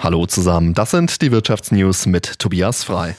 Hallo zusammen, das sind die Wirtschaftsnews mit Tobias Frei.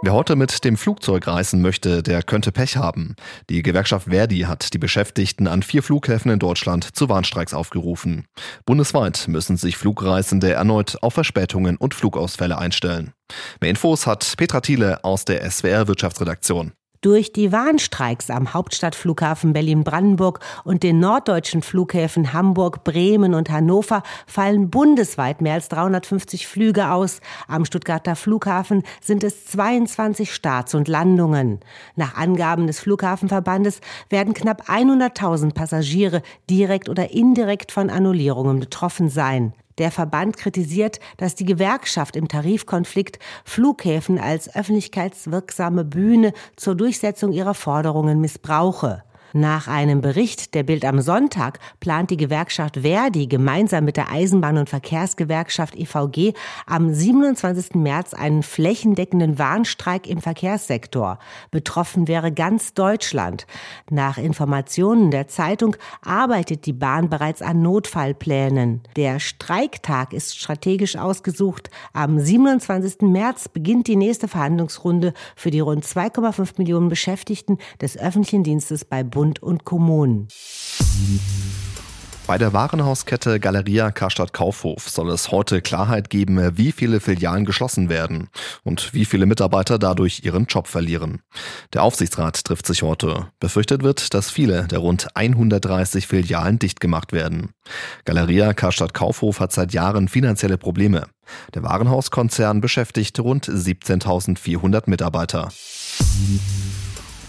Wer heute mit dem Flugzeug reisen möchte, der könnte Pech haben. Die Gewerkschaft Verdi hat die Beschäftigten an vier Flughäfen in Deutschland zu Warnstreiks aufgerufen. Bundesweit müssen sich Flugreisende erneut auf Verspätungen und Flugausfälle einstellen. Mehr Infos hat Petra Thiele aus der SWR Wirtschaftsredaktion. Durch die Warnstreiks am Hauptstadtflughafen Berlin-Brandenburg und den norddeutschen Flughäfen Hamburg, Bremen und Hannover fallen bundesweit mehr als 350 Flüge aus. Am Stuttgarter Flughafen sind es 22 Starts und Landungen. Nach Angaben des Flughafenverbandes werden knapp 100.000 Passagiere direkt oder indirekt von Annullierungen betroffen sein. Der Verband kritisiert, dass die Gewerkschaft im Tarifkonflikt Flughäfen als öffentlichkeitswirksame Bühne zur Durchsetzung ihrer Forderungen missbrauche. Nach einem Bericht der Bild am Sonntag plant die Gewerkschaft Verdi gemeinsam mit der Eisenbahn- und Verkehrsgewerkschaft EVG am 27. März einen flächendeckenden Warnstreik im Verkehrssektor. Betroffen wäre ganz Deutschland. Nach Informationen der Zeitung arbeitet die Bahn bereits an Notfallplänen. Der Streiktag ist strategisch ausgesucht. Am 27. März beginnt die nächste Verhandlungsrunde für die rund 2,5 Millionen Beschäftigten des öffentlichen Dienstes bei Bund Bund und Kommunen. Bei der Warenhauskette Galeria Karstadt Kaufhof soll es heute Klarheit geben, wie viele Filialen geschlossen werden und wie viele Mitarbeiter dadurch ihren Job verlieren. Der Aufsichtsrat trifft sich heute. Befürchtet wird, dass viele der rund 130 Filialen dicht gemacht werden. Galeria Karstadt Kaufhof hat seit Jahren finanzielle Probleme. Der Warenhauskonzern beschäftigt rund 17.400 Mitarbeiter.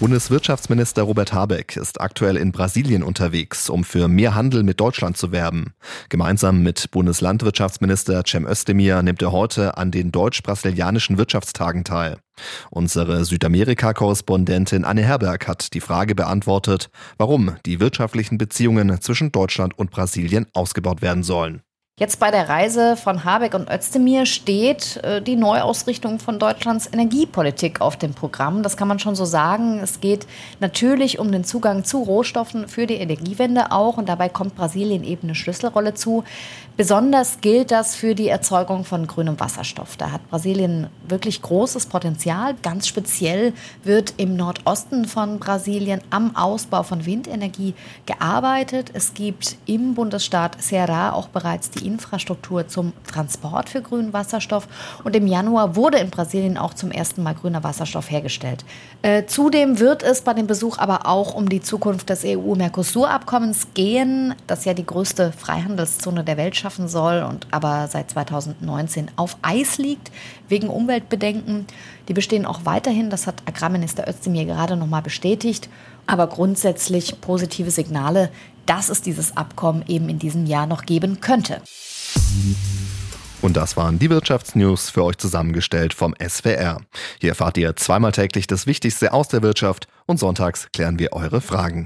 Bundeswirtschaftsminister Robert Habeck ist aktuell in Brasilien unterwegs, um für mehr Handel mit Deutschland zu werben. Gemeinsam mit Bundeslandwirtschaftsminister Cem Özdemir nimmt er heute an den deutsch-brasilianischen Wirtschaftstagen teil. Unsere Südamerika-Korrespondentin Anne Herberg hat die Frage beantwortet, warum die wirtschaftlichen Beziehungen zwischen Deutschland und Brasilien ausgebaut werden sollen. Jetzt bei der Reise von Habeck und Özdemir steht äh, die Neuausrichtung von Deutschlands Energiepolitik auf dem Programm. Das kann man schon so sagen. Es geht natürlich um den Zugang zu Rohstoffen für die Energiewende auch. Und dabei kommt Brasilien eben eine Schlüsselrolle zu. Besonders gilt das für die Erzeugung von grünem Wasserstoff. Da hat Brasilien wirklich großes Potenzial. Ganz speziell wird im Nordosten von Brasilien am Ausbau von Windenergie gearbeitet. Es gibt im Bundesstaat Ceará auch bereits die Infrastruktur zum Transport für grünen Wasserstoff. Und im Januar wurde in Brasilien auch zum ersten Mal grüner Wasserstoff hergestellt. Äh, zudem wird es bei dem Besuch aber auch um die Zukunft des EU-Mercosur-Abkommens gehen, das ja die größte Freihandelszone der Welt schaffen soll und aber seit 2019 auf Eis liegt wegen Umweltbedenken. Die bestehen auch weiterhin, das hat Agrarminister Özdemir gerade noch mal bestätigt. Aber grundsätzlich positive Signale, dass es dieses Abkommen eben in diesem Jahr noch geben könnte. Und das waren die Wirtschaftsnews für euch zusammengestellt vom SWR. Hier erfahrt ihr zweimal täglich das Wichtigste aus der Wirtschaft und sonntags klären wir eure Fragen.